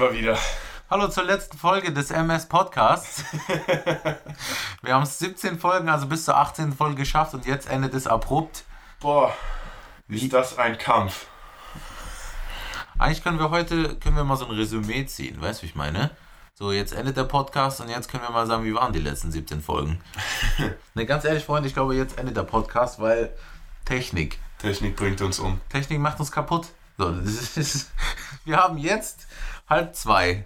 wir wieder. Hallo zur letzten Folge des MS Podcasts. wir haben 17 Folgen, also bis zur 18. Folge geschafft und jetzt endet es abrupt. Boah, ist das ein Kampf. Eigentlich können wir heute können wir mal so ein Resümee ziehen, weißt du, wie ich meine? So, jetzt endet der Podcast und jetzt können wir mal sagen, wie waren die letzten 17 Folgen. ne, ganz ehrlich, Freunde, ich glaube, jetzt endet der Podcast, weil Technik. Technik bringt uns um. Technik macht uns kaputt. So, das ist, wir haben jetzt halb zwei.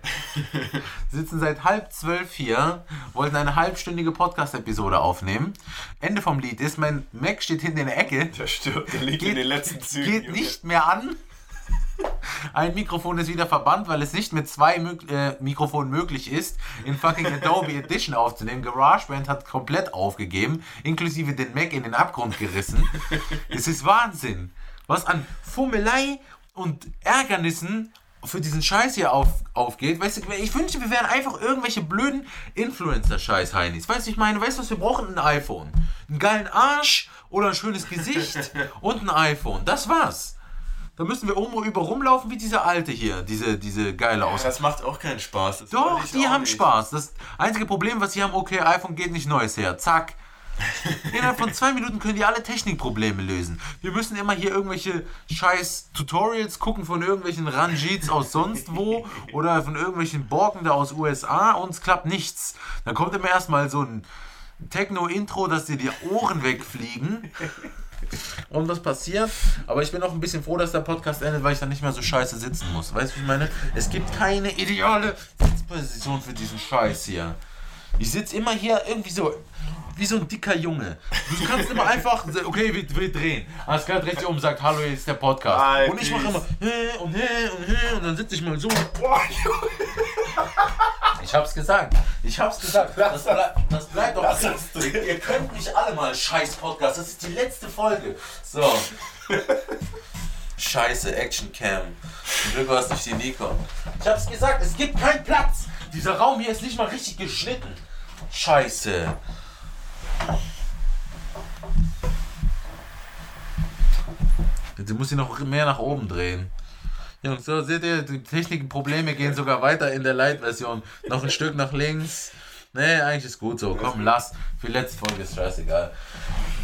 Sitzen seit halb zwölf hier, wollten eine halbstündige Podcast-Episode aufnehmen. Ende vom Lied ist, mein Mac steht hinten in der Ecke. Der stirbt, der liegt in den letzten Zügen. Geht Junge. nicht mehr an. Ein Mikrofon ist wieder verbannt, weil es nicht mit zwei Mö- äh, Mikrofonen möglich ist, in fucking Adobe Edition aufzunehmen. GarageBand hat komplett aufgegeben, inklusive den Mac in den Abgrund gerissen. Es ist Wahnsinn, was an Fummelei und Ärgernissen für diesen Scheiß hier auf, aufgeht. Weißt du, ich wünschte, wir wären einfach irgendwelche blöden Influencer-Scheiß-Heinis. Weißt du, ich meine, weißt du, was wir brauchen? Ein iPhone. Einen geilen Arsch oder ein schönes Gesicht und ein iPhone. Das war's. Da müssen wir oben über rumlaufen wie diese alte hier, diese, diese geile aus. Das macht auch keinen Spaß. Das Doch, die haben nicht. Spaß. Das einzige Problem, was sie haben, okay, iPhone geht nicht neues her. Zack. Innerhalb von zwei Minuten können die alle Technikprobleme lösen. Wir müssen immer hier irgendwelche scheiß Tutorials gucken von irgendwelchen Ranjits aus sonst wo oder von irgendwelchen Borken da aus USA und es klappt nichts. Dann kommt immer erstmal so ein Techno-Intro, dass dir die Ohren wegfliegen. Und was passiert? Aber ich bin auch ein bisschen froh, dass der Podcast endet, weil ich dann nicht mehr so scheiße sitzen muss. Weißt du, wie ich meine? Es gibt keine ideale Sitzposition für diesen Scheiß hier. Ich sitze immer hier irgendwie so, wie so ein dicker Junge. Du kannst immer einfach, okay, wir, wir drehen. Alles klar, dreht sich um und sagt, hallo, hier ist der Podcast. Alter. Und ich mache immer, hä und hä und hä und dann sitze ich mal so. Boah. Ich hab's gesagt. Ich hab's gesagt. Das, bleib, das bleibt doch. Drin. ihr, ihr könnt nicht alle mal scheiß Podcast. Das ist die letzte Folge. So. Scheiße Action Cam. Zum Glück war es nicht die Nikon. Ich hab's gesagt, es gibt keinen Platz. Dieser Raum hier ist nicht mal richtig geschnitten. Scheiße. Jetzt muss ich noch mehr nach oben drehen. Jungs, so seht ihr, die Technikprobleme gehen sogar weiter in der Light-Version. Noch ein Stück nach links. Nee, eigentlich ist gut so. Komm, lass. Für die letzte Folge ist scheißegal.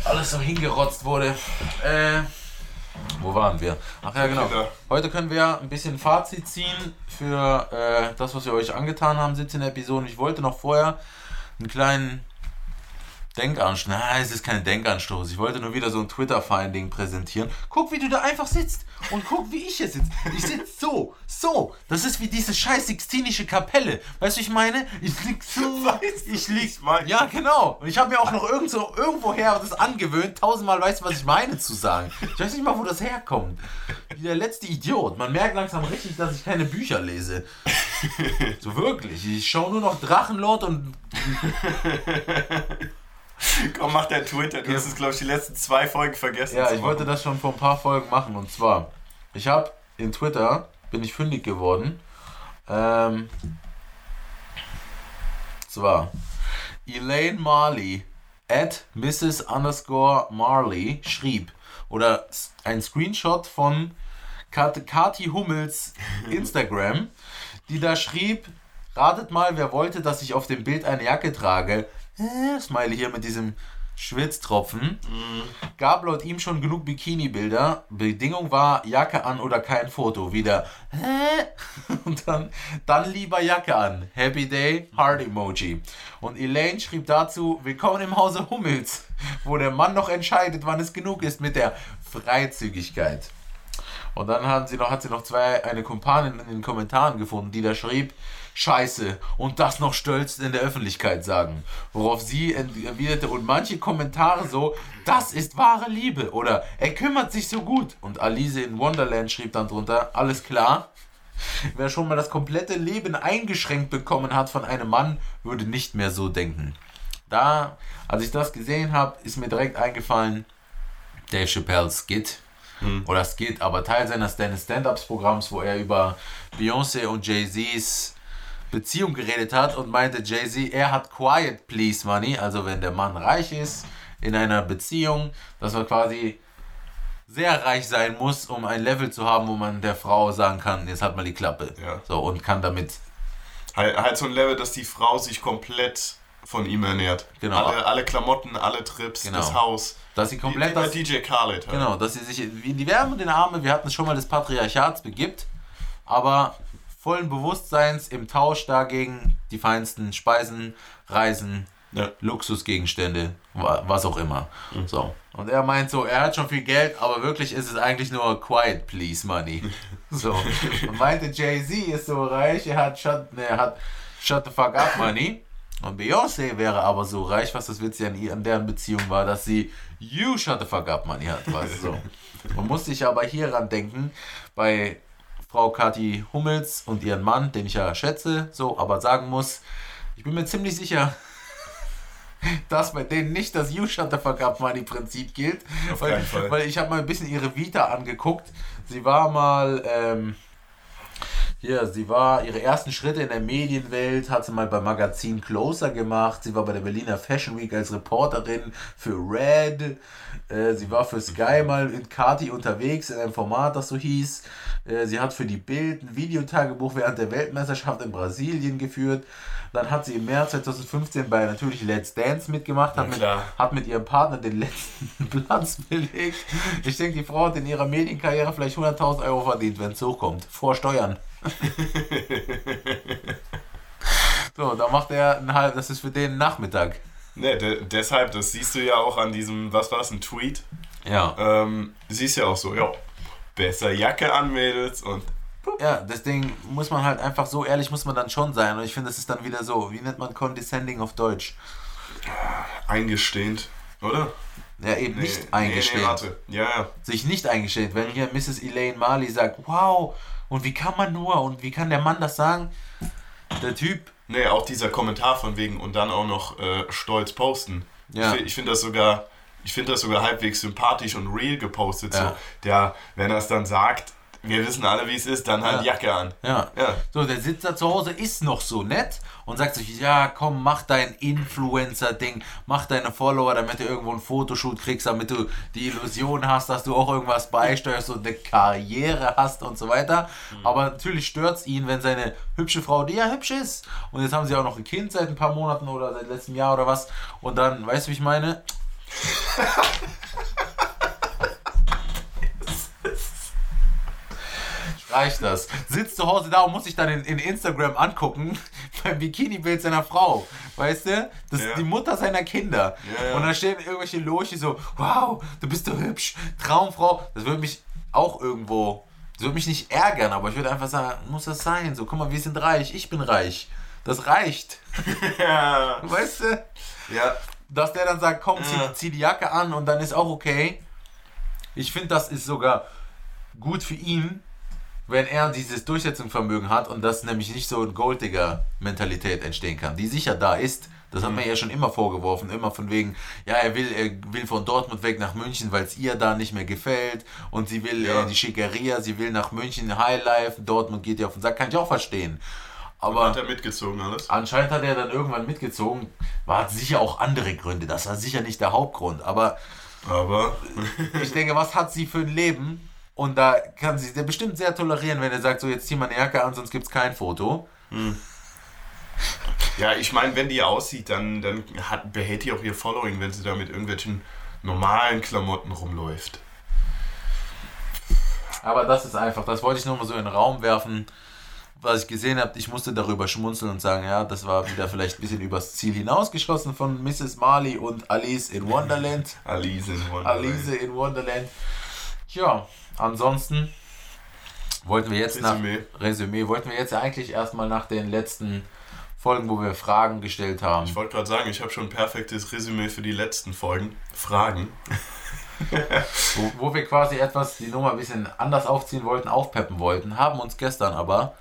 Alles so hingerotzt wurde. Äh, wo waren wir? Ach ja, genau. Genau. Heute können wir ein bisschen Fazit ziehen für äh, das, was wir euch angetan haben, 17 Episoden. Ich wollte noch vorher einen kleinen Denkanstoß. Nein, es ist kein Denkanstoß. Ich wollte nur wieder so ein Twitter-Finding präsentieren. Guck, wie du da einfach sitzt. Und guck, wie ich hier sitze. Ich sitze so, so. Das ist wie diese scheiß Sixtinische Kapelle. Weißt du, ich meine? Ich lieg so. Weißt du, ich lieg. meine? Ja, genau. Und ich habe mir auch noch irgend so, irgendwoher das angewöhnt. Tausendmal weißt du, was ich meine zu sagen. Ich weiß nicht mal, wo das herkommt. Wie der letzte Idiot. Man merkt langsam richtig, dass ich keine Bücher lese. So wirklich. Ich schaue nur noch Drachenlord und Komm, mach dein Twitter. Du hast es, glaube ich, die letzten zwei Folgen vergessen. Ja, ich wollte das schon vor ein paar Folgen machen. Und zwar, ich habe in Twitter, bin ich fündig geworden. Ähm, zwar, Elaine Marley at Mrs. underscore Marley schrieb, oder ein Screenshot von Kat Kati Hummels Instagram, die da schrieb, ratet mal, wer wollte, dass ich auf dem Bild eine Jacke trage. Äh, Smiley hier mit diesem Schwitztropfen gab laut ihm schon genug Bikini-Bilder. Bedingung war Jacke an oder kein Foto. Wieder hä? Und dann, dann lieber Jacke an. Happy Day, Heart Emoji. Und Elaine schrieb dazu, willkommen im Hause Hummels, wo der Mann noch entscheidet, wann es genug ist mit der Freizügigkeit. Und dann haben sie noch, hat sie noch zwei, eine Kumpanin in den Kommentaren gefunden, die da schrieb, Scheiße, und das noch stolz in der Öffentlichkeit sagen. Worauf sie erwiderte, und manche Kommentare so, das ist wahre Liebe, oder er kümmert sich so gut. Und Alice in Wonderland schrieb dann drunter, alles klar. Wer schon mal das komplette Leben eingeschränkt bekommen hat von einem Mann, würde nicht mehr so denken. Da, als ich das gesehen habe, ist mir direkt eingefallen, Dave Chappelle's Skit. Oder Skit, aber Teil seines Stand-Ups-Programms, wo er über Beyoncé und Jay-Z's Beziehung geredet hat und meinte Jay-Z, er hat Quiet Please Money, also wenn der Mann reich ist in einer Beziehung, dass man quasi sehr reich sein muss, um ein Level zu haben, wo man der Frau sagen kann, jetzt halt mal die Klappe. Ja. So, und kann damit. Halt, halt so ein Level, dass die Frau sich komplett von ihm ernährt. Genau. Alle, alle Klamotten, alle Trips, Genau. das Haus. Dass sie komplett wie bei das, DJ Khaled. Halt. Genau, dass sie sich wie in die Wärme und den Arme, wir hatten es schon mal des Patriarchats begibt, aber vollen Bewusstseins im Tausch dagegen die feinsten Speisen, Reisen, Ja. Luxusgegenstände, wa- was auch immer. Mhm. So. Und er meint so, er hat schon viel Geld, aber wirklich ist es eigentlich nur quiet please money. So. Und meinte Jay-Z ist so reich, er hat shut, ne, er hat shut the fuck up money. Und Beyoncé wäre aber so reich, was das Witzige an, an deren Beziehung war, dass sie you shut the fuck up money hat. Was, so. Man muss sich aber hieran denken, bei Frau Kathi Hummels und ihren Mann, den ich ja schätze, so, aber sagen muss, ich bin mir ziemlich sicher, dass bei denen nicht das You Shut the Fuck Up Money Prinzip gilt. Auf weil, keinen Fall. weil ich habe mal ein bisschen ihre Vita angeguckt. Sie war mal, ähm, hier, sie war, ihre ersten Schritte in der Medienwelt hat sie mal beim Magazin Closer gemacht. Sie war bei der Berliner Fashion Week als Reporterin für Red. Äh, sie war für Sky mal in Kati unterwegs in einem Format, das so hieß. Äh, sie hat für die Bild ein Videotagebuch während der Weltmeisterschaft in Brasilien geführt. Dann hat sie im März 2015 bei natürlich Let's Dance mitgemacht, hat, Na mit, hat mit ihrem Partner den letzten Platz belegt. Ich denke, die Frau hat in ihrer Medienkarriere vielleicht 100.000 Euro verdient, wenn es hochkommt. Vor Steuern. so, da macht er einen halb, das ist für den Nachmittag. Ne, de deshalb, das siehst du ja auch an diesem, was war das, ein Tweet? Ja. Ähm, siehst ja auch so, ja, besser Jacke an, Mädels und Ja, deswegen muss man halt einfach so ehrlich muss man dann schon sein. Und ich finde, das ist dann wieder so, wie nennt man condescending auf Deutsch? eingestehend, oder? Ja, eben Nee, nicht Nee, eingestehen. nee, warte. Ja, ja. sich nicht eingestehen. Wenn hier Mrs. Elaine Marley sagt, wow, und wie kann man nur, und wie kann der Mann das sagen? Der Typ, Nee, auch dieser Kommentar von wegen und dann auch noch äh, stolz posten. Ja. Ich, ich finde das sogar, ich finde das sogar halbwegs sympathisch und real gepostet. Ja. So, der, wenn er es dann sagt, wir wissen alle, wie es ist, dann halt Ja. Jacke an. ja. Ja. So, der sitzt da zu Hause, ist noch so nett und sagt sich, ja, komm, mach dein Influencer-Ding, mach deine Follower, damit du irgendwo ein Fotoshoot kriegst, damit du die Illusion hast, dass du auch irgendwas beisteuerst und eine Karriere hast und so weiter. Aber natürlich stört es ihn, wenn seine hübsche Frau, die ja hübsch ist, und jetzt haben sie auch noch ein Kind seit ein paar Monaten oder seit letztem Jahr oder was, und dann, weißt du, wie ich meine? reicht das. Sitzt zu Hause da und muss sich dann in, in Instagram angucken beim Bikini-Bild seiner Frau. Weißt du? Das Ja. ist die Mutter seiner Kinder. Ja, ja. Und dann stehen irgendwelche Lochi so, wow, du bist so hübsch, Traumfrau. Das würde mich auch irgendwo, das würde mich nicht ärgern, aber ich würde einfach sagen, muss das sein? So, guck mal, wir sind reich, ich bin reich. Das reicht. ja. Weißt du? Ja. Dass der dann sagt, komm, zieh, zieh die Jacke an und dann ist auch okay. Ich finde, das ist sogar gut für ihn, wenn er dieses Durchsetzungsvermögen hat und dass nämlich nicht so eine Golddigger-Mentalität entstehen kann, die sicher da ist. Das hat man ja schon immer vorgeworfen, immer von wegen, ja, er will, er will von Dortmund weg nach München, weil es ihr da nicht mehr gefällt und sie will Ja. äh, die Schickeria, sie will nach München Highlife, Dortmund geht ja auf den Sack, kann ich auch verstehen. Aber Hat er mitgezogen alles? Anscheinend hat er dann irgendwann mitgezogen. War sicher auch andere Gründe. Das war sicher nicht der Hauptgrund. Aber Aber. ich denke, was hat sie für ein Leben? Und da kann sie der bestimmt sehr tolerieren, wenn er sagt, so jetzt zieh mal eine Jacke an, sonst gibt es kein Foto. Ja, ich meine, wenn die aussieht, dann, dann hat, behält die auch ihr Following, wenn sie da mit irgendwelchen normalen Klamotten rumläuft. Aber das ist einfach, das wollte ich nur mal so in den Raum werfen, was ich gesehen habe. Ich musste darüber schmunzeln und sagen, ja, das war wieder vielleicht ein bisschen übers Ziel hinausgeschossen von Mrs. Marley und Alice in Wonderland. Alice in Wonderland. Alice in Wonderland. Tja, ansonsten wollten wir jetzt Resümee. nach Resümee, wollten wir jetzt eigentlich erstmal nach den letzten Folgen, wo wir Fragen gestellt haben. Ich wollte gerade sagen, ich habe schon ein perfektes Resümee für die letzten Folgen. Fragen. wo, wo wir quasi etwas die Nummer ein bisschen anders aufziehen wollten, aufpeppen wollten, haben uns gestern aber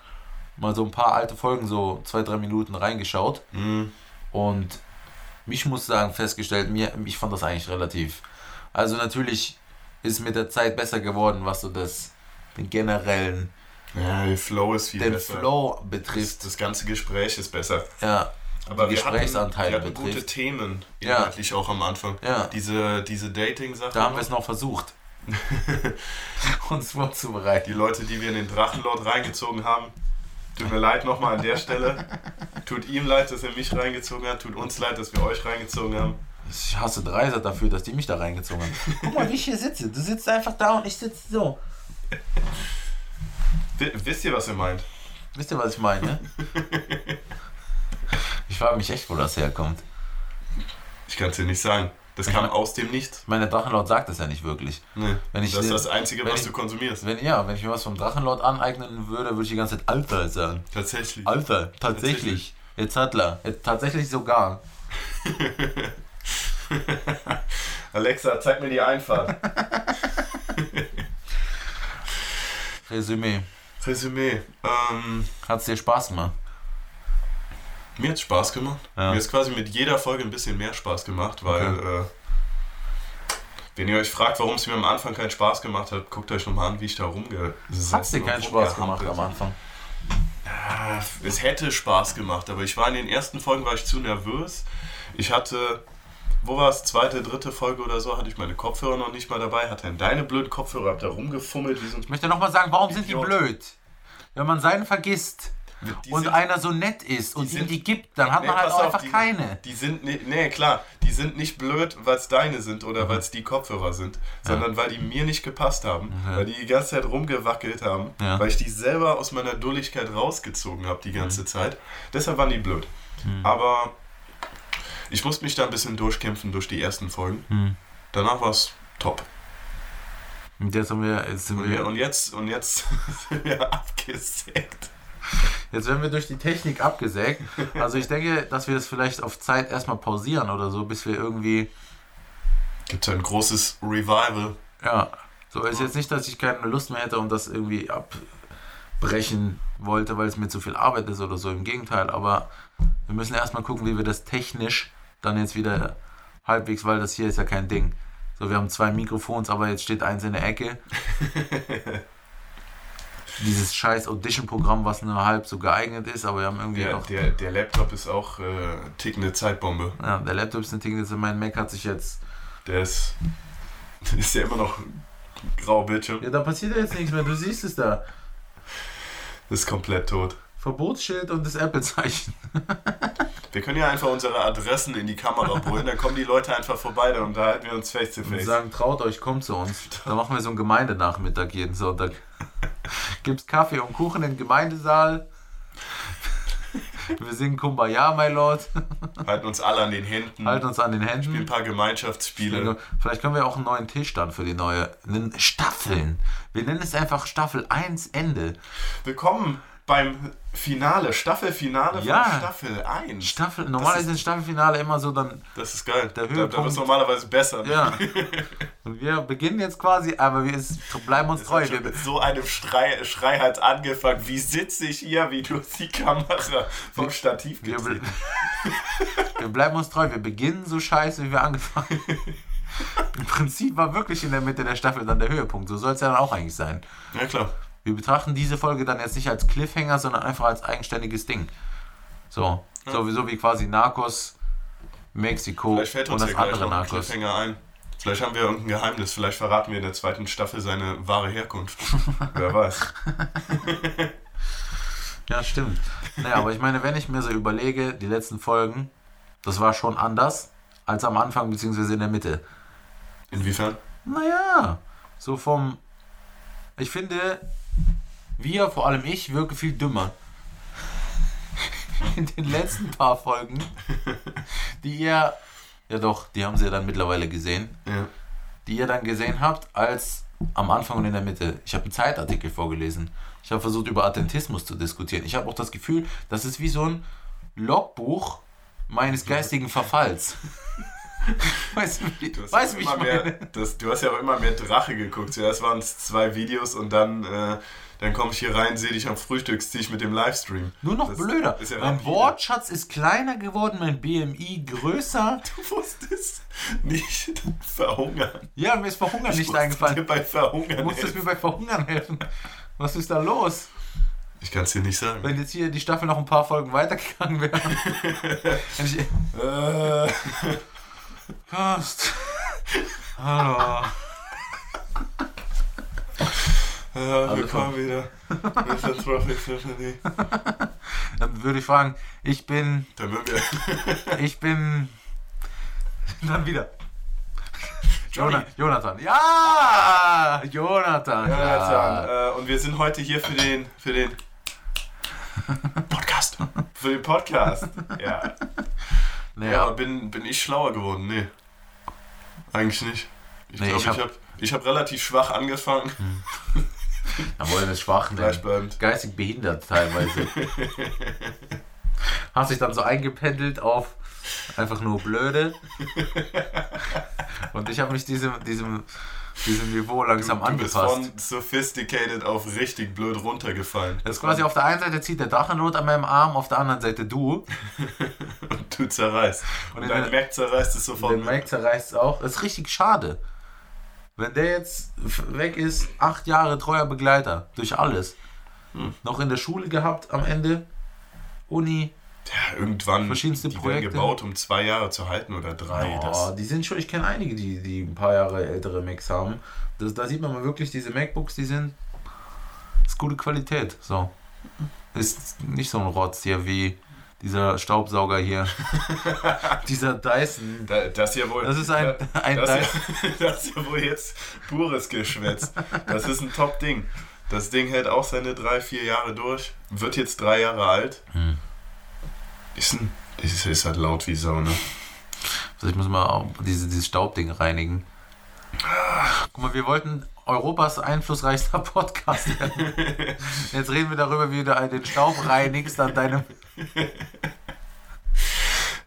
mal so ein paar alte Folgen, so zwei, drei Minuten reingeschaut Hm. und ich muss sagen, festgestellt, mir, ich fand das eigentlich relativ. Also natürlich ist mit der Zeit besser geworden, was so das, den generellen, Ja, der Flow ist viel den besser. Flow Das, betrifft. das ganze Gespräch ist besser. Ja, Aber die wir hatten, Gesprächsanteile wir hatten gute. Themen Ja. inhaltlich auch am Anfang. Ja. Diese, diese Dating-Sache. Da haben wir es noch versucht. uns vorzubereiten. Die Leute, die wir in den Drachenlord reingezogen haben, tut mir leid nochmal an der Stelle. Tut ihm leid, dass er mich reingezogen hat. Tut uns leid, dass wir euch reingezogen haben. Ich hasse Dreiser dafür, dass die mich da reingezogen haben. Guck mal, wie ich hier sitze. Du sitzt einfach da und ich sitze so. W wisst ihr, was ihr meint? Wisst ihr, was ich meine? Ich frage mich echt, wo das herkommt. Ich kann es dir nicht sagen. Das kam mein- aus dem Nichts. Ich meine, der Drachenlord sagt das ja nicht wirklich. Nee. Wenn ich das ist das Einzige, wenn was ich- du konsumierst. Wenn, ja, wenn ich mir was vom Drachenlord aneignen würde, würde ich die ganze Zeit Alter sagen. Tatsächlich. Alter, tatsächlich. Jetzt Hatler. Jetzt tatsächlich sogar. Alexa, zeig mir die Einfahrt. Resümee. Resümee. Ähm, Hat's dir Spaß gemacht? mir hat Spaß gemacht. Ja. Mir ist quasi mit jeder Folge ein bisschen mehr Spaß gemacht, weil äh, wenn ihr euch fragt, warum es mir am Anfang keinen Spaß gemacht hat, guckt euch nochmal an, wie ich da rumgesessen Hat's dir und keinen Spaß gemacht am Anfang? Ah, Es hätte Spaß gemacht, aber ich war in den ersten Folgen war ich zu nervös. Ich hatte, wo war es, zweite, dritte Folge oder so, hatte ich meine Kopfhörer noch nicht mal dabei, hatte dann deine blöden Kopfhörer, hab da rumgefummelt wie so Ich möchte nochmal sagen, warum sind die Idiot. blöd? Wenn man seinen vergisst Die und sind- einer so nett ist und die ihm sind- die gibt, dann hat Nee, man halt auch auf, einfach die- keine. Die sind nicht, nee, klar, die sind nicht blöd, weil es deine sind oder Mhm. weil es die Kopfhörer sind, sondern weil die mir nicht gepasst haben, Okay. weil die die ganze Zeit rumgewackelt haben, Ja. weil ich die selber aus meiner Dulligkeit rausgezogen habe die Mhm. ganze Zeit. Deshalb waren die blöd. Aber ich musste mich da ein bisschen durchkämpfen durch die ersten Folgen. Hm. Danach war es top. Und jetzt haben wir, jetzt sind Und, wir, und jetzt, und jetzt sind wir abgesägt. jetzt werden wir durch die Technik abgesägt. Also ich denke, dass wir das vielleicht auf Zeit erstmal pausieren oder so, bis wir irgendwie, Gibt ein großes Revival. ja, so ist jetzt nicht, dass ich keine Lust mehr hätte und das irgendwie abbrechen wollte, weil es mir zu viel Arbeit ist oder so. Im Gegenteil, aber wir müssen erstmal gucken, wie wir das technisch dann jetzt wieder halbwegs, weil das hier ist ja kein Ding. So, wir haben zwei Mikrofons, aber jetzt steht eins in der Ecke. Dieses scheiß Audition-Programm, was nur halb so geeignet ist, aber wir haben irgendwie Der, auch. der, der Laptop ist auch äh, tickende Zeitbombe. Ja, der Laptop ist ein Ding, also mein Mac hat sich jetzt. Der ist. Ist ja immer noch grau Bildschirm. Ja, da passiert ja jetzt nichts mehr, du siehst es da. Ist komplett tot. Verbotsschild und das Apple-Zeichen. Wir können ja einfach unsere Adressen in die Kamera brüllen, dann kommen die Leute einfach vorbei, dann unterhalten wir uns face to Und face. sagen, traut euch, kommt zu uns. Da machen wir so einen Gemeindenachmittag jeden Sonntag. Gibt's Kaffee und Kuchen im Gemeindesaal. Wir singen Kumbaya, my Lord. Halten uns alle an den Händen. Halten uns an den Spielen ein Händen. paar Gemeinschaftsspiele. Vielleicht können wir auch einen neuen Tisch dann für die neue. Staffeln. Wir nennen es einfach Staffel 1 Ende. Willkommen beim Finale, Staffelfinale Ja. von Staffel 1. Staffel, normalerweise ist Staffelfinale immer so dann. Das ist geil. Der da da wird es Höhepunkt- normalerweise besser. ne? Ja. Und wir beginnen jetzt quasi, aber wir ist, bleiben uns Es treu. Wir, mit so einem Schrei, Schrei hat angefangen. Wie sitze ich hier, wie du die Kamera vom Stativ wir, gedreht. wir bleiben uns treu. Wir beginnen so scheiße, wie wir angefangen Im Prinzip war wirklich in der Mitte der Staffel dann der Höhepunkt. So soll es ja dann auch eigentlich sein. Ja klar. Wir betrachten diese Folge dann jetzt nicht als Cliffhanger, sondern einfach als eigenständiges Ding. So, Ja. sowieso wie quasi Narcos, Mexiko Vielleicht fällt und uns das andere Narcos. Cliffhanger ein. Vielleicht haben wir irgendein Geheimnis. Vielleicht verraten wir in der zweiten Staffel seine wahre Herkunft. Wer weiß. Ja, stimmt. Naja, aber ich meine, wenn ich mir so überlege, die letzten Folgen, das war schon anders als am Anfang bzw. in der Mitte. Inwiefern? Naja, so vom. Ich finde, wir, vor allem ich, wirken viel dümmer. In den letzten paar Folgen, die ihr. Ja, doch, die haben sie ja dann mittlerweile gesehen. Ja. Die ihr dann gesehen habt, als am Anfang und in der Mitte. Ich habe einen Zeitartikel vorgelesen. Ich habe versucht, über Attentismus zu diskutieren. Ich habe auch das Gefühl, das ist wie so ein Logbuch meines geistigen Verfalls. weißt du, wie, Du hast, weißt, ja wie ich meine? mehr, das, du hast ja auch immer mehr Drache geguckt. Zuerst waren es zwei Videos und dann, äh, dann komme ich hier rein, sehe dich am Frühstückstisch mit dem Livestream. Nur noch Das blöder. ja mein. Wortschatz ist kleiner geworden, mein BMI größer. Du wusstest nicht verhungern. Ja, mir ist Verhungern Ich nicht eingefallen. dir bei Du Verhungern musstest helfen. mir bei Verhungern helfen. Was ist da los? Ich kann es dir nicht sagen. Wenn jetzt hier die Staffel noch ein paar Folgen weitergegangen wäre. Ich- Äh, Gast. Hallo. willkommen wieder. Mr. Traffic Symphony. Dann würde ich fragen, ich bin, Dann würden wir. ich bin, dann wieder. Johnny. Jona- Jonathan. Ja! Jonathan. Ja, Ja, Jonathan. Äh, und wir sind heute hier für den. für den. Podcast. für den Podcast. Ja. Nee, Ja, aber bin, bin ich schlauer geworden? Nee. Eigentlich nicht. Ich Nee, glaube, ich ich hab- habe ich hab relativ schwach angefangen. jawohl, das Schwachen. Gleichbleibend. Geistig behindert teilweise. Hast dich dann so eingependelt auf einfach nur blöde. Und ich habe mich diesem, diesem, diesem Niveau langsam Du bist angepasst. von sophisticated auf richtig blöd runtergefallen. Das ist quasi auf der einen Seite zieht der Drachenlot an meinem Arm, auf der anderen Seite du. Und du zerreißt. Und, Und dein in- Mac zerreißt es sofort. Den Mike zerreißt es auch. Das ist richtig schade. Wenn der jetzt weg ist, acht Jahre treuer Begleiter, durch alles. Hm. Noch in der Schule gehabt am Ende. Uni. Ja, irgendwann. Verschiedenste die Projekte. werden gebaut, um zwei Jahre zu halten oder drei. Oh, Das, die sind schon, ich kenne einige, die, die ein paar Jahre ältere Macs haben. Das, da sieht man mal wirklich, diese MacBooks, die sind. ist gute Qualität. So. Ist nicht so ein Rotz hier wie dieser Staubsauger hier. dieser Dyson. da, das ja wohl. Das ist ein, ein das, Dyson. ja, das ja wohl jetzt pures Geschwätz. Das ist ein Top-Ding. Das Ding hält auch seine drei, vier Jahre durch. Wird jetzt drei Jahre alt. Hm. Ist, ein, ist, ist halt laut wie Sau, ne? Also ich muss mal auch diese, dieses Staubding reinigen. Guck mal, wir wollten Europas einflussreichster Podcast werden. Jetzt reden wir darüber, wie du den Staub reinigst an deinem.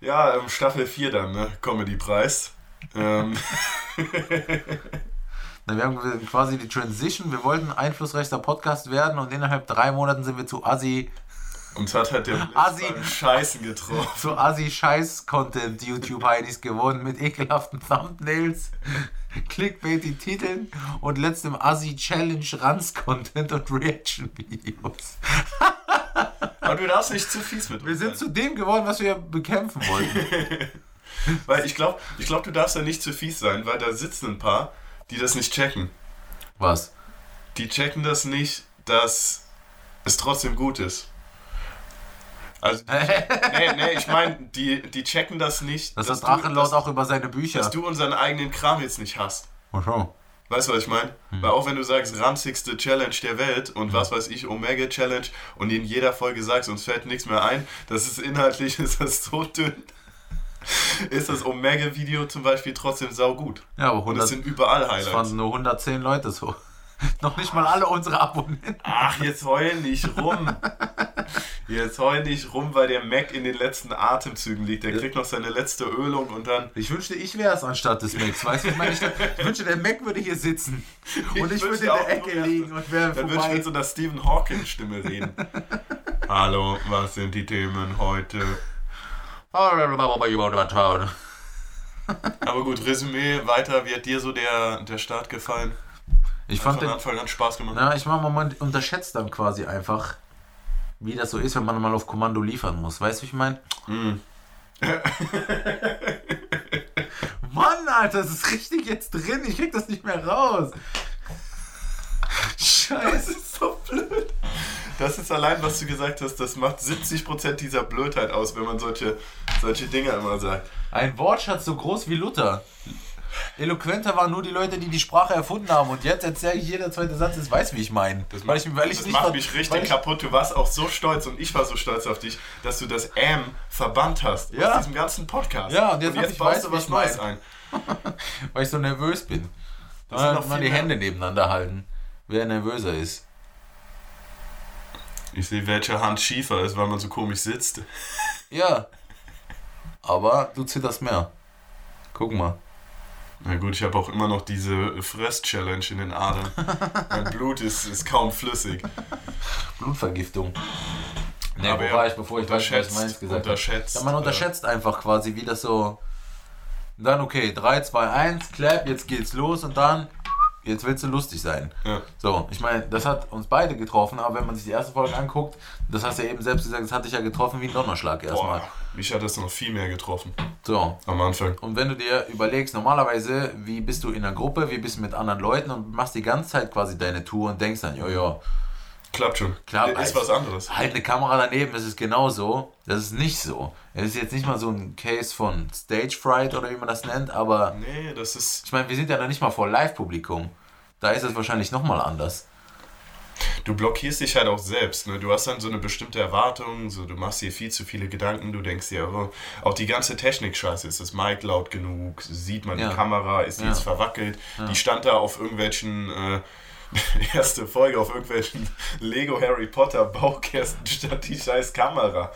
Ja, ähm, Staffel 4 dann, ne? Comedy-Preis. Ähm, Na, wir haben quasi die Transition. Wir wollten einflussreichster Podcast werden und innerhalb drei Monaten sind wir zu Assi, uns hat halt der Blitz Assi. Scheißen getroffen. zu Assi Scheiß Content YouTube Heinis geworden mit ekelhaften Thumbnails, Clickbaity Titeln und letztem Assi Challenge Ranz Content und Reaction Videos. Aber du darfst nicht zu fies mit uns Wir sind sein. zu dem geworden, was wir bekämpfen wollten. Weil ich glaube, ich glaub, du darfst ja nicht zu fies sein, weil da sitzen ein paar, die das nicht checken. Was? Die checken das nicht, dass es trotzdem gut ist. Also, nee, nee, ich meine, die, die checken das nicht, Dass das du- Drachenlord dass, auch über seine Bücher. dass du unseren eigenen Kram jetzt nicht hast. Ach so. Weißt du, was ich meine? Hm. Weil auch wenn du sagst, ranzigste Challenge der Welt und was weiß ich, Omega Challenge und in jeder Folge sagst, uns fällt nichts mehr ein, das ist inhaltlich, ist das so dünn. Ist das Omega-Video zum Beispiel trotzdem saugut. Ja, aber Und es 100, sind überall Highlights. fanden nur 110 Leute so. Noch nicht mal alle unsere Abonnenten. Ach, jetzt heul nicht rum. Jetzt heul nicht rum, weil der Mac in den letzten Atemzügen liegt. Der kriegt noch seine letzte Ölung und dann. Ich wünschte, ich wäre es anstatt des Macs. Weißt du, ich meine, ich, ich wünschte, der Mac würde hier sitzen. Und ich, Ich würde in der Ecke liegen und wäre Dann würde ich mit so einer Stephen Hawking-Stimme reden. Hallo, was sind die Themen heute? Aber gut, Resümee weiter. Wie hat dir so der, der Start gefallen? Ich fand von den, Anfang an Spaß gemacht. na, ich meine, man unterschätzt dann quasi einfach, wie das so ist, wenn man mal auf Kommando liefern muss. Weißt du, wie ich meine? Mm. Mann, Alter, das ist richtig jetzt drin. Ich krieg das nicht mehr raus. Das Scheiße. ist so blöd. Das ist allein, was du gesagt hast, das macht 70% dieser Blödheit aus, wenn man solche, solche Dinge immer sagt. Ein Wortschatz so groß wie Luther. Eloquenter waren nur die Leute, die die Sprache erfunden haben. Und jetzt erzähle ich jeder zweite Satz, ist weiß, wie ich meine. Das, weil ich, weil ich das nicht macht ver- mich richtig kaputt. Du warst auch so stolz und ich war so stolz auf dich, dass du das M verbannt hast Ja. aus diesem ganzen Podcast. Ja, und jetzt hab ich baust weiß, du was Neues ein. weil ich so nervös bin. Das sind Mal, noch mal die mehr. Hände nebeneinander halten, wer nervöser ist. Ich sehe, welche Hand schiefer ist, weil man so komisch sitzt. Ja. Aber du zitterst mehr. Guck mal. Na gut, ich habe auch immer noch diese Fress-Challenge in den Adern. mein Blut ist, ist kaum flüssig. Blutvergiftung. Nee, Aber wo war ich, bevor ich weiß, was ich meins gesagt habe? Ja, man äh, unterschätzt einfach quasi, wie das so. Dann okay, 3, 2, 1, clap, jetzt geht's los und dann jetzt willst du lustig sein. Ja. So, ich meine, das hat uns beide getroffen, aber wenn man sich die erste Folge anguckt, das hast du ja eben selbst gesagt, das hat dich ja getroffen wie ein Donnerschlag erstmal. Boah, mich hat das noch viel mehr getroffen So, am Anfang. und wenn du dir überlegst, normalerweise, wie bist du in einer Gruppe, wie bist du mit anderen Leuten und machst die ganze Zeit quasi deine Tour und denkst dann, jojo, Klappt schon. Klar, ist also- was anderes. halt eine Kamera daneben, ist genauso. Das ist nicht so. Es ist jetzt nicht mal so ein Case von Stage Fright oder wie man das nennt, aber Nee, das ist. ich meine, wir sind ja noch nicht mal vor Live-Publikum. Da ist es wahrscheinlich nochmal anders. Du blockierst dich halt auch selbst. Ne? Du hast dann so eine bestimmte Erwartung, so, du machst dir viel zu viele Gedanken, du denkst dir, oh, auch die ganze Technik scheiße, ist das Mic laut genug, sieht man Ja. die Kamera, ist die Ja. jetzt verwackelt, die stand da auf irgendwelchen, äh, erste Folge auf irgendwelchen Lego Harry Potter Baukästen statt die scheiß Kamera.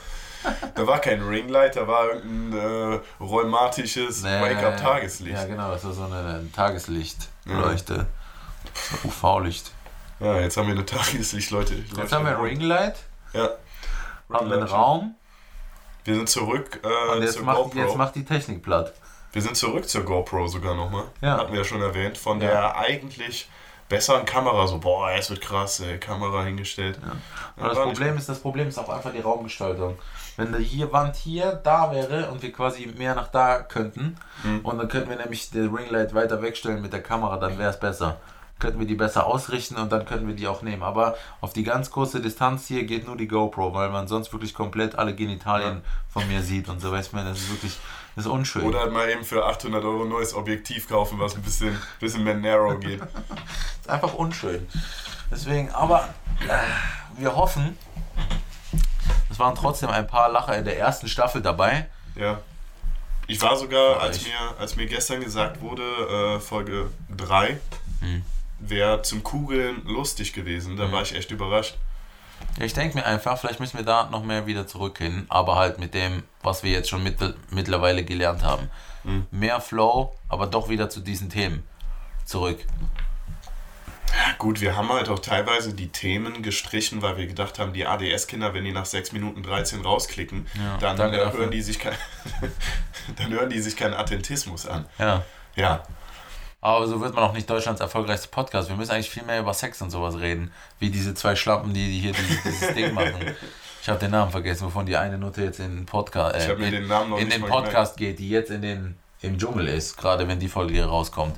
Da war kein Ringlight, da war irgendein äh, rheumatisches Wake-up-Tageslicht. Ja, genau, das ist so eine Tageslichtleuchte. So UV-Licht. Ja, jetzt haben wir eine Tageslicht, Leute. Jetzt haben wir ein Ringlight, Ja. haben wir einen. Raum Wir sind zurück äh, und jetzt zur macht, GoPro. jetzt macht die Technik platt. Wir sind zurück zur GoPro sogar nochmal. Ja. Hatten wir ja schon erwähnt. Von Ja. der eigentlich besseren Kamera. So, boah, es wird krass, ey, Kamera hingestellt. Ja. Aber das Problem ist, das Problem ist auch einfach die Raumgestaltung. Wenn die hier Wand hier da wäre und wir quasi mehr nach da könnten Mhm. und dann könnten wir nämlich den Ringlight weiter wegstellen mit der Kamera, dann wäre es besser. Könnten wir die besser ausrichten und dann könnten wir die auch nehmen. Aber auf die ganz kurze Distanz hier geht nur die GoPro, weil man sonst wirklich komplett alle Genitalien von mir sieht und so. Weißt du, das ist wirklich, das ist unschön. Oder halt mal eben für 800 Euro ein neues Objektiv kaufen, was ein bisschen, bisschen mehr narrow geht. ist einfach unschön. Deswegen, aber äh, wir hoffen, es waren trotzdem ein paar Lacher in der ersten Staffel dabei. Ja. Ich war sogar, als mir, als mir gestern gesagt wurde, äh, Folge 3 Hm. wäre zum Kugeln lustig gewesen, da war ich echt überrascht. Ja, ich denke mir einfach, vielleicht müssen wir da noch mehr wieder zurück hin, aber halt mit dem, was wir jetzt schon mittel, mittlerweile gelernt haben. Mhm. Mehr Flow, aber doch wieder zu diesen Themen zurück. Gut, wir haben halt auch teilweise die Themen gestrichen, weil wir gedacht haben, die ADS-Kinder, wenn die nach 6 Minuten 13 rausklicken, Ja, dann, äh, dafür. hören die sich kein, dann hören die sich keinen Attentismus an. Ja. Ja, Aber so wird man auch nicht Deutschlands erfolgreichste Podcast. Wir müssen eigentlich viel mehr über Sex und sowas reden. Wie diese zwei Schlappen, die, die hier dieses, dieses Ding machen. Ich habe den Namen vergessen, wovon die eine Nutte jetzt in den Podcast, äh, in, den Namen noch in den mal gemerkt. Podcast geht, die jetzt in den, im Dschungel ist, gerade wenn die Folge hier rauskommt.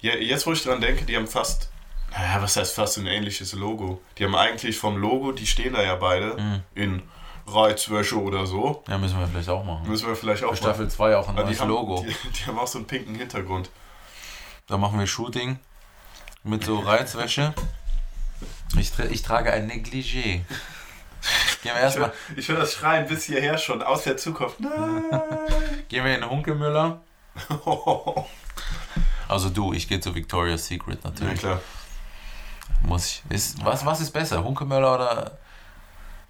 Ja, jetzt wo ich dran denke, die haben fast, naja, was heißt fast ein ähnliches Logo. Die haben eigentlich vom Logo, die stehen da ja beide Mhm. in Reizwäsche oder so. Ja, müssen wir vielleicht auch machen. Müssen wir vielleicht auch Für Staffel 2 auch ein neues haben, Logo. Die, die haben auch so einen pinken Hintergrund. Da machen wir Shooting mit so Reizwäsche. Ich, tra ich trage ein Negligé. Gehen wir Ich erstmal höre ich hör das Schreien bis hierher schon aus der Zukunft. Nein. gehen wir in Hunkemüller. Also du, ich gehe zu Victoria's Secret ja, natürlich. klar. Muss ich. Ist, was, was ist besser? Hunkemöller oder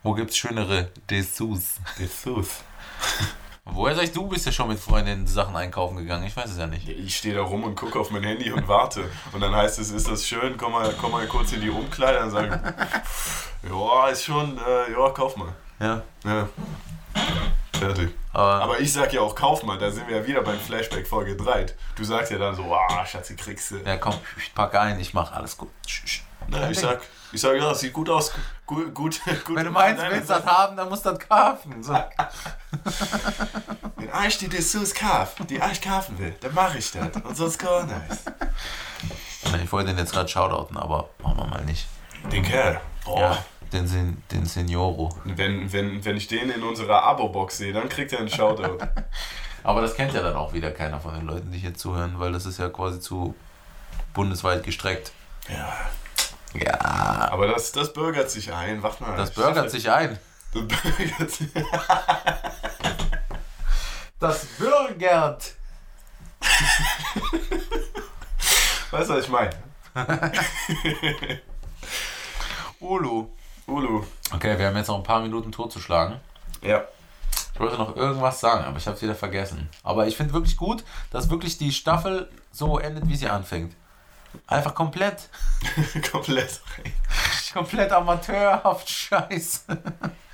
wo gibt's schönere Dessous? Jesus. Woher sagst du, du bist ja schon mit Freundinnen Sachen einkaufen gegangen? Ich weiß es ja nicht. Ich stehe da rum und gucke auf mein Handy und warte. Und dann heißt es, ist das schön? Komm mal, komm mal kurz in die Umkleide. Dann sage ich, ja, ist schon, äh, ja, kauf mal. Ja. Ja. Fertig. Aber, Aber ich sag ja auch, kauf mal. Da sind wir ja wieder beim Flashback Folge 3. Du sagst ja dann so, ah, Schatzi, kriegst du. ja, komm, ich pack ein, ich mach alles gut. Na, ich sag, ich sag, ja, sieht gut aus. Gut, gut, gut. Wenn du meinst, Nein, willst das haben, dann musst du das kaufen. So. Wenn ich die Dessous kauf, die ich kaufen will, dann mache ich das. Und sonst gar nichts. Ich wollte den jetzt gerade shoutouten, aber machen wir mal nicht. Den Kerl. Boah. Ja, den, Sen den Senioro. Wenn, wenn, wenn ich den in unserer Abo-Box sehe, dann kriegt er einen Shoutout. Aber das kennt ja dann auch wieder keiner von den Leuten, die hier zuhören, weil das ist ja quasi zu bundesweit gestreckt. ja. Ja, Aber das, das bürgert sich ein. Wach mal. das bürgert sich ein. Das bürgert sich Das bürgert. Weißt du, was ich meine? Ulu. Ulu. Okay, wir haben jetzt noch ein paar Minuten totzuschlagen. Ja. Ich wollte noch irgendwas sagen, aber ich habe es wieder vergessen. Aber ich finde wirklich gut, dass wirklich die Staffel so endet, wie sie anfängt. Einfach komplett. Komplett. Komplett amateurhaft scheiße.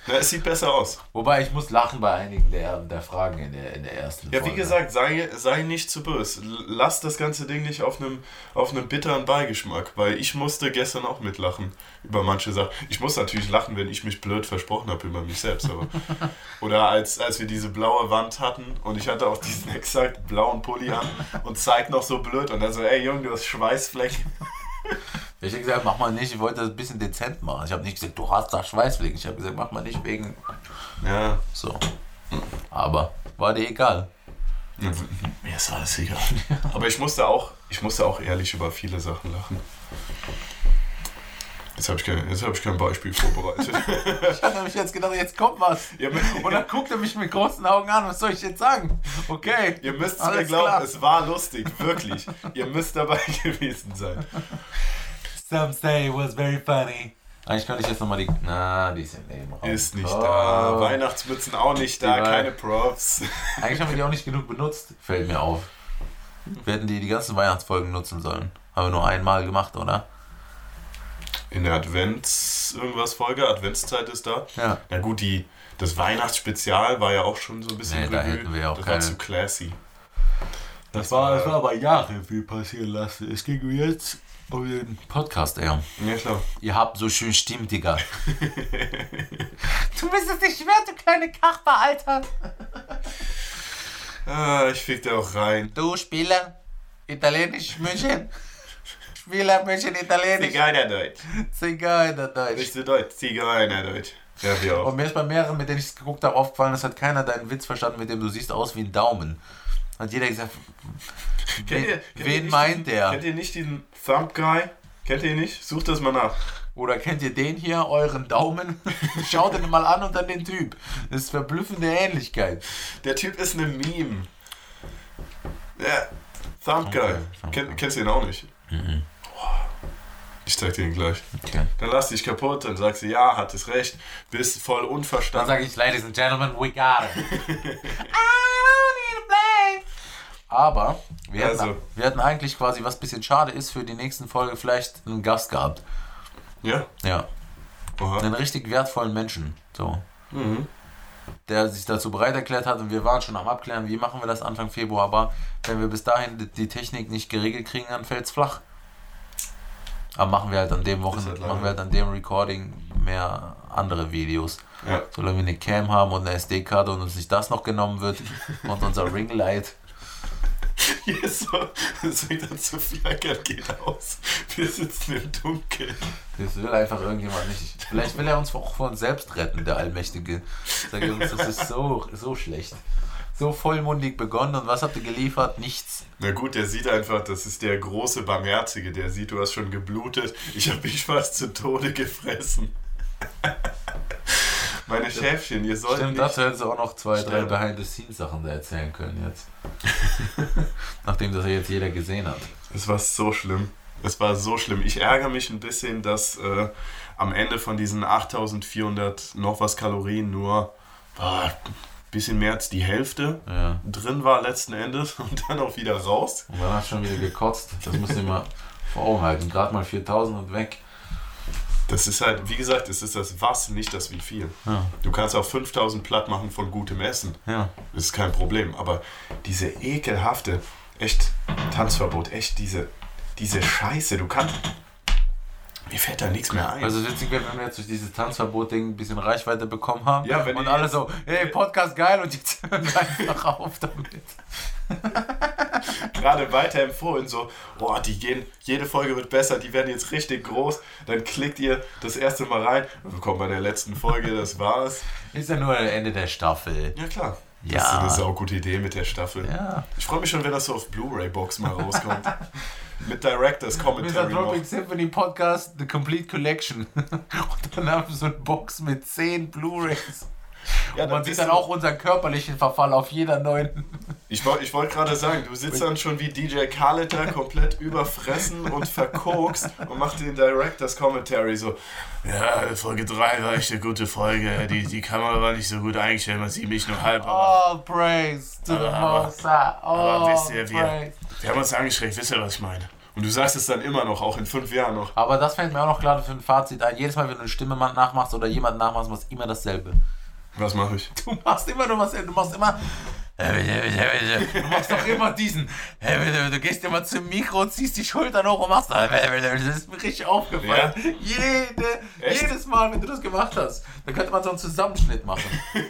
Na, es sieht besser aus. Wobei ich muss lachen bei einigen der, der Fragen in der, in der ersten Ja, wie gesagt, sei, sei nicht zu böse. Lass das ganze Ding nicht auf einem, auf einem bitteren Beigeschmack, weil ich musste gestern auch mitlachen über manche Sachen. Ich muss natürlich lachen, wenn ich mich blöd versprochen habe über mich selbst. Aber oder als, als wir diese blaue Wand hatten und ich hatte auch diesen exakt blauen Pulli an und zeigt noch so blöd und dann so, ey Junge, du hast Schweißflecken. Ich habe gesagt, mach mal nicht, ich wollte das ein bisschen dezent machen. Ich habe nicht gesagt, du hast da Schweißflecken. Ich habe gesagt, mach mal nicht wegen. Ja, So. Aber war dir egal. mir ist alles egal. Aber ich musste auch, ich musste auch ehrlich über viele Sachen lachen. Jetzt habe ich, kein, jetzt hab ich kein Beispiel vorbereitet. Ich hatte nämlich jetzt gedacht, jetzt kommt was. Und dann guckt er mich mit großen Augen an. Was soll ich jetzt sagen? Okay. Ihr müsst es mir glauben, klar. es war lustig, wirklich. Ihr müsst dabei gewesen sein. Some say it was very funny. Eigentlich könnte ich jetzt nochmal die. Na, die ist im Leben raus. Ist nicht Oh. da. Weihnachtsmützen auch nicht da, war- keine Props. Eigentlich haben wir die auch nicht genug benutzt, fällt mir auf. Wir hätten die die ganzen Weihnachtsfolgen nutzen sollen. Haben wir nur einmal gemacht, oder? In der Advents irgendwas Folge, Adventszeit ist da. Ja. Na gut, die, das Weihnachtsspezial war ja auch schon so ein bisschen Nee, da hätten wir ja auch Das war keine- zu classy. Das war- Jahre viel passieren lassen. Es ging jetzt um den Podcast, ey. Ja klar. Ihr habt so schön Stimmen, Digga. du bist es nicht wert, du kleine Kachper, Alter. Ah, ich fick da auch rein. Du Spieler, Italienisch München. Spieler München, Italienisch. Zigeunerdeutsch. Zigeunerdeutsch. Nicht so deutsch, Zigeunerdeutsch. Ja, wir auch. Und mir ist bei mehreren, mit denen ich es geguckt habe, aufgefallen, es hat keiner deinen Witz verstanden, mit dem du siehst aus wie ein Daumen. Hat jeder gesagt, Kennt wen, ihr- wen meint diesen- der? Kennt ihr nicht diesen Thumb Guy? Kennt ihr ihn nicht? Sucht das mal nach. Oder kennt ihr den hier, euren Daumen? Schaut ihn mal an und dann den Typ. Das ist verblüffende Ähnlichkeit. Der Typ ist eine Meme. Ja, Thumb Guy. Guy. kennst du ihn auch nicht? Ich zeig dir ihn gleich. Okay. Dann lass dich kaputt, dann sagst du, ja, hattest recht, bist voll Dann unverstanden. sage ich, Ladies and Gentlemen, we got it. I Aber wir Also. wir hätten eigentlich quasi, was ein bisschen schade ist, für die nächsten Folge vielleicht einen Gast gehabt. Ja? Ja. Oha. Einen richtig wertvollen Menschen. So. Mhm. der sich dazu bereit erklärt hat und wir waren schon am Abklären, wie machen wir das Anfang Februar, aber wenn wir bis dahin die- Technik nicht geregelt kriegen, dann fällt es flach. Aber machen wir halt an dem Wochen, halt machen wir halt an dem Recording mehr andere Videos. Ja. Solange wir eine Cam haben und eine SD-Karte und uns nicht das noch genommen wird und unser Ringlight. Hier ist so, es fängt an zu flackern, geht aus. Wir sitzen im Dunkeln. Das will einfach irgendjemand nicht. Vielleicht will er uns auch von uns selbst retten, der Allmächtige. Sag uns, das ist so, so schlecht. So vollmundig begonnen und was habt ihr geliefert? Nichts. Na gut, der sieht einfach, das ist der große Barmherzige, der sieht, du hast schon geblutet. Ich habe mich fast zu Tode gefressen. Meine Schäfchen, ihr sollt Stimmt, dazu hättest du auch noch zwei, drei Stimmt. Behind-the-Scenes-Sachen da erzählen können jetzt. Nachdem das ja jetzt jeder gesehen hat. Es war so schlimm. Es war so schlimm. Ich ärgere mich ein bisschen, dass äh, am Ende von diesen 8400 noch was Kalorien nur ah, bisschen mehr als die Hälfte Ja. drin war letzten Endes und dann auch wieder raus. Und dann hat schon wieder gekotzt. Das musst du immer vor Augen halten. Gerade mal 4000 und weg. Das ist halt, wie gesagt, es ist das Was, nicht das Wie viel. Ja. Du kannst auch 5000 platt machen von gutem Essen. Ja. Das ist kein Problem. Aber diese ekelhafte, echt Tanzverbot, echt diese, diese Scheiße, du kannst. Mir fällt da nichts mehr ein. Also witzig wäre, wenn wir jetzt durch dieses Tanzverbot-Ding ein bisschen Reichweite bekommen haben. Ja, wenn und alle so, hey, Podcast geil und jetzt hören wir einfach auf damit. gerade weiterempfohlen, so, boah, die gehen, jede Folge wird besser, die werden jetzt richtig groß. Dann klickt ihr das erste Mal rein, kommt bei der letzten Folge, das war's. Ist ja nur Ende der Staffel. Ja, klar. Das Ja. ist eine saugute Idee mit der Staffel. Ja. Ich freue mich schon, wenn das so auf Blu-ray-Box mal rauskommt. mit Directors. Commentary. Dropping Symphony Podcast, The Complete Collection. Und dann haben wir so eine Box mit 10 Blu-Rays. Ja, Und man sieht dann auch unseren körperlichen Verfall auf jeder neuen. Ich, ich wollte gerade sagen, du sitzt dann schon wie DJ Khaled da komplett überfressen und verkokst und machst den Directors Commentary so. Ja, Folge 3 war echt eine gute Folge. Die, die Kamera war nicht so gut eingestellt, man sieht mich nur halb. Aber, All praise to the Aber- Most High. aber wisst ihr, wir, praise. wir haben uns angeschränkt, wisst ihr, was ich meine? Und du sagst es dann immer noch, auch in fünf Jahren noch. Aber das fällt mir auch noch gerade für ein Fazit ein. Jedes Mal, wenn du eine Stimme nachmachst oder jemand nachmachst, machst du immer dasselbe. Was mache ich? Du machst immer nur was, du machst immer. Du machst doch immer diesen. Du gehst immer zum Mikro, ziehst die Schultern hoch und machst. Das ist mir richtig aufgefallen. Ja? Jede, Echt? jedes Mal, wenn du das gemacht hast, dann könnte man so einen Zusammenschnitt machen.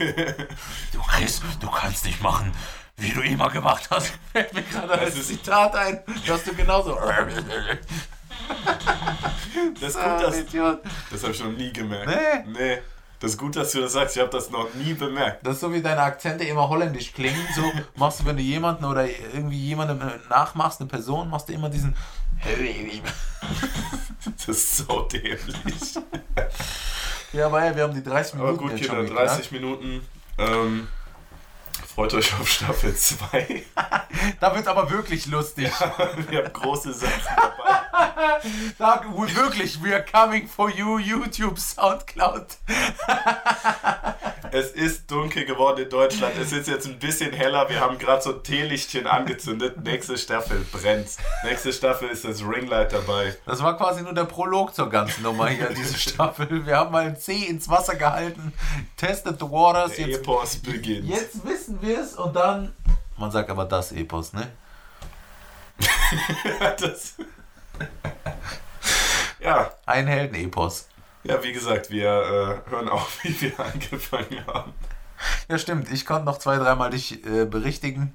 Du Chris, du kannst nicht machen, wie du immer gemacht hast. Fällt mir gerade ist- Zitat ein, dass du genauso. Das ist Ah, gut, Idiot. das habe ich noch nie gemerkt. Nee. Nee. Das ist gut, dass du das sagst. Ich habe das noch nie bemerkt. Das ist so wie deine Akzente immer holländisch klingen. So machst du, wenn du jemanden oder irgendwie jemandem nachmachst, eine Person, machst du immer diesen. Das ist so dämlich. Ja, aber ey, wir haben die 30 Minuten Aber gut, jetzt Kinder, geknackt. 30 Minuten. Ähm, freut euch auf Staffel 2. Da wird aber wirklich lustig. Wir haben große Sachen dabei. Da, wirklich, we are coming for you, YouTube, Soundcloud. Es ist dunkel geworden in Deutschland. Es ist jetzt ein bisschen heller. Wir haben gerade so ein Teelichtchen angezündet. Nächste Staffel brennt. Nächste Staffel ist das Ringlight dabei. Das war quasi nur der Prolog zur ganzen Nummer hier, diese Staffel. Wir haben mal ein C ins Wasser gehalten, tested the waters. Der Jetzt, Epos beginnt. jetzt wissen wir es und dann. Man sagt aber das Epos, ne? das, ja, Ein Heldenepos. ja, wie gesagt, wir äh, hören auf, wie wir angefangen haben. Ja, stimmt. Ich konnte noch zwei, dreimal dich äh, berichtigen.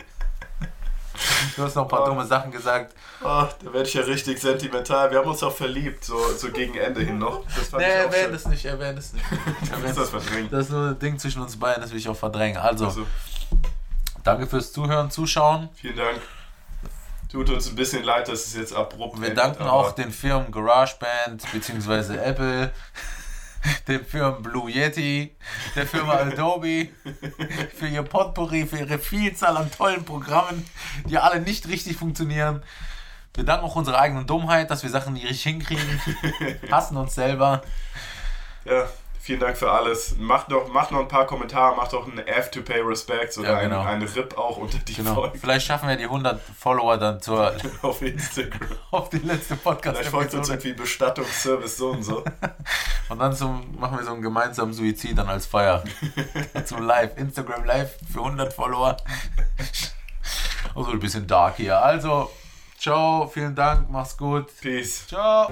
Du hast noch ein paar Oh. dumme Sachen gesagt. Ach, da werde ich ja richtig sentimental. Wir haben uns auch verliebt, so, so gegen Ende hin noch. Das Nee, erwähnt es nicht, erwähnt es nicht. Du es das verdrängen. Das ist nur ein Ding zwischen uns beiden, das will ich auch verdrängen. Also, Also, danke fürs Zuhören, Zuschauen. vielen Dank. Tut uns ein bisschen leid, dass es jetzt abrupt Wir endet, danken auch den Firmen GarageBand bzw. Apple, den Firmen Blue Yeti, der Firma Adobe für ihr Potpourri, für ihre Vielzahl an tollen Programmen, die alle nicht richtig funktionieren. Wir danken auch unserer eigenen Dummheit, dass wir Sachen nicht richtig hinkriegen, hassen uns selber. Ja, vielen Dank für alles. Macht noch, macht noch ein paar Kommentare, macht auch ein F to pay respects oder Ja, genau. ein, eine RIP auch unter die Genau. Folge Vielleicht schaffen wir die 100 Follower dann zur, auf Instagram. auf die letzte podcast Vielleicht folgt uns irgendwie Bestattungsservice so und so. Und dann zum, machen wir so einen gemeinsamen Suizid dann als Feier. zum Live, Instagram Live für 100 Follower. Also ein bisschen dark hier. Also, ciao, vielen Dank, mach's gut. Peace. Ciao.